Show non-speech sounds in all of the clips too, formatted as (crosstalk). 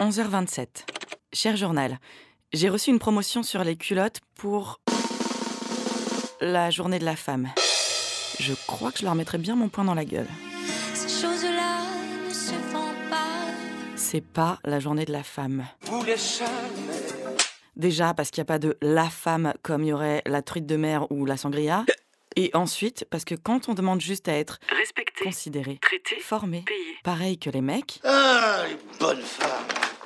11h27. Cher journal, j'ai reçu une promotion sur les culottes pour la journée de la femme. Je crois que je leur mettrais bien mon poing dans la gueule. Ces choses-là ne se font pas. C'est pas la journée de la femme. Vous les charmes. Déjà parce qu'il n'y a pas de la femme comme il y aurait la truite de mer ou la sangria. Et ensuite parce que quand on demande juste à être Respecté, considéré, traité, formé, payé. pareil que les mecs, Ah, les bonnes femmes.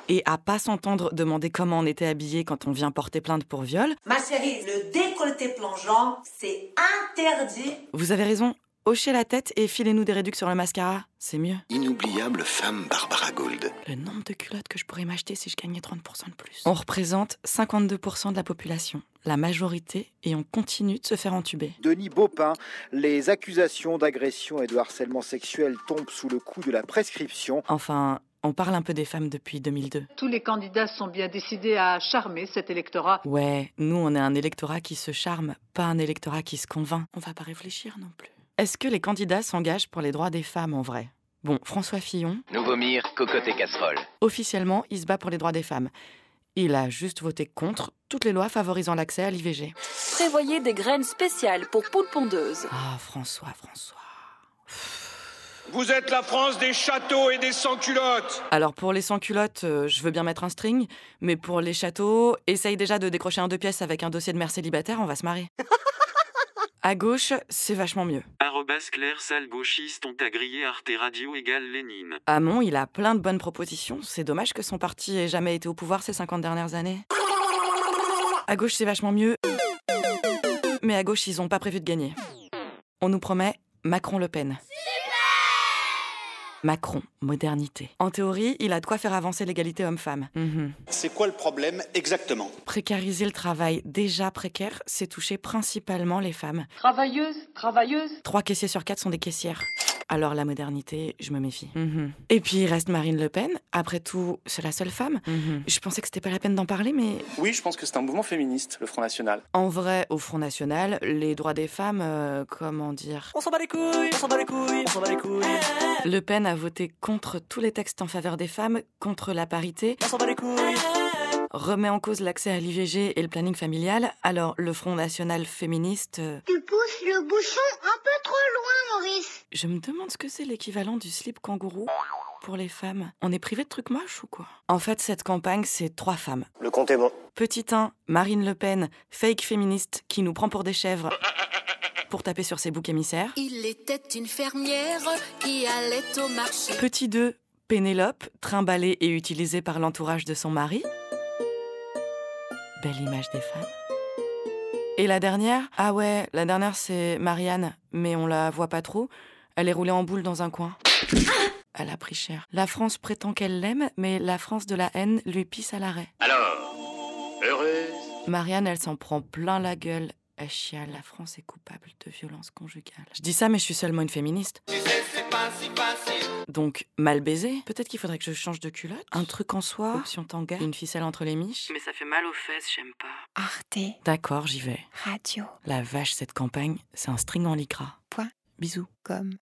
Et à pas s'entendre demander comment on était habillé quand on vient porter plainte pour viol, Ma chérie, le décolleté plongeant, c'est interdit. vous avez raison, hochez la tête et filez-nous des réducts sur le mascara, c'est mieux. Inoubliable femme Barbara Gold. Le nombre de culottes que je pourrais m'acheter si je gagnais 30% de plus. On représente 52% de la population, la majorité, et on continue de se faire entuber. Denis Baupin, les accusations d'agression et de harcèlement sexuel tombent sous le coup de la prescription. Enfin, on parle un peu des femmes depuis 2002. Tous les candidats sont bien décidés à charmer cet électorat. Ouais, nous on est un électorat qui se charme, pas un électorat qui se convainc. On va pas réfléchir non plus. Est-ce que les candidats s'engagent pour les droits des femmes en vrai? Bon, François Fillon, Nous vomir, cocotte et casserole. officiellement, il se bat pour les droits des femmes. Il a juste voté contre toutes les lois favorisant l'accès à l'IVG. Prévoyez des graines spéciales pour poules pondeuses. Ah, François, François. Vous êtes la France des châteaux et des sans-culottes. Alors pour les sans-culottes, euh, je veux bien mettre un string, mais pour les châteaux, essaye déjà de décrocher un deux pièces avec un dossier de mère célibataire, on va se marrer. (laughs) À gauche, c'est vachement mieux. Arrobas Claire sale gauchiste, on t'a grillé Arte Radio égale Lénine. Hamon, il a plein de bonnes propositions. C'est dommage que son parti ait jamais été au pouvoir ces 50 dernières années. À gauche, c'est vachement mieux. Mais à gauche, ils ont pas prévu de gagner. On nous promet Macron-Le Pen. Macron, modernité. En théorie, il a de quoi faire avancer l'égalité homme-femme. Mhm. C'est quoi le problème exactement? Précariser le travail déjà précaire, c'est toucher principalement les femmes. Travailleuse, travailleuse. Trois caissiers sur quatre sont des caissières. Alors la modernité, je me méfie. Mhm. Et puis il reste Marine Le Pen. Après tout, c'est la seule femme. Mhm. Je pensais que c'était pas la peine d'en parler, mais Oui, je pense que c'est un mouvement féministe, le Front National. en vrai, au Front National, les droits des femmes, euh, comment dire? On s'en bat les couilles, on s'en bat les couilles, on s'en bat les couilles. Le Pen a voté contre tous les textes en faveur des femmes, contre la parité, On s'en bat les couilles. remet en cause l'accès à l'IVG et le planning familial. Alors le Front National féministe, euh, Tu pousses le bouchon un peu trop Maurice. je me demande ce que c'est l'équivalent du slip kangourou pour les femmes. On est privé de trucs moches ou quoi? En fait, cette campagne, c'est trois femmes. Le compte est bon. Petit 1, Marine Le Pen, fake féministe qui nous prend pour des chèvres pour taper sur ses boucs émissaires. Il était une fermière qui allait au marché. Petit 2, Pénélope, trimballée et utilisée par l'entourage de son mari. Belle image des femmes. Et la dernière? Ah ouais, la dernière c'est Marianne, mais on la voit pas trop. Elle est roulée en boule dans un coin. Elle a pris cher. La France prétend qu'elle l'aime, mais la France de la haine lui pisse à l'arrêt. Alors, heureuse? Marianne, elle s'en prend plein la gueule. Elle chiale, la France est coupable de violence conjugale. Je dis ça, mais je suis seulement une féministe. Donc, mal baisé. Peut-être qu'il faudrait que je change de culotte. Un truc en soie, option tanga, une ficelle entre les miches. Mais ça fait mal aux fesses, j'aime pas. Arte D'accord, j'y vais. Radio La vache, cette campagne, c'est un string en lycra. Point. Bisous. comme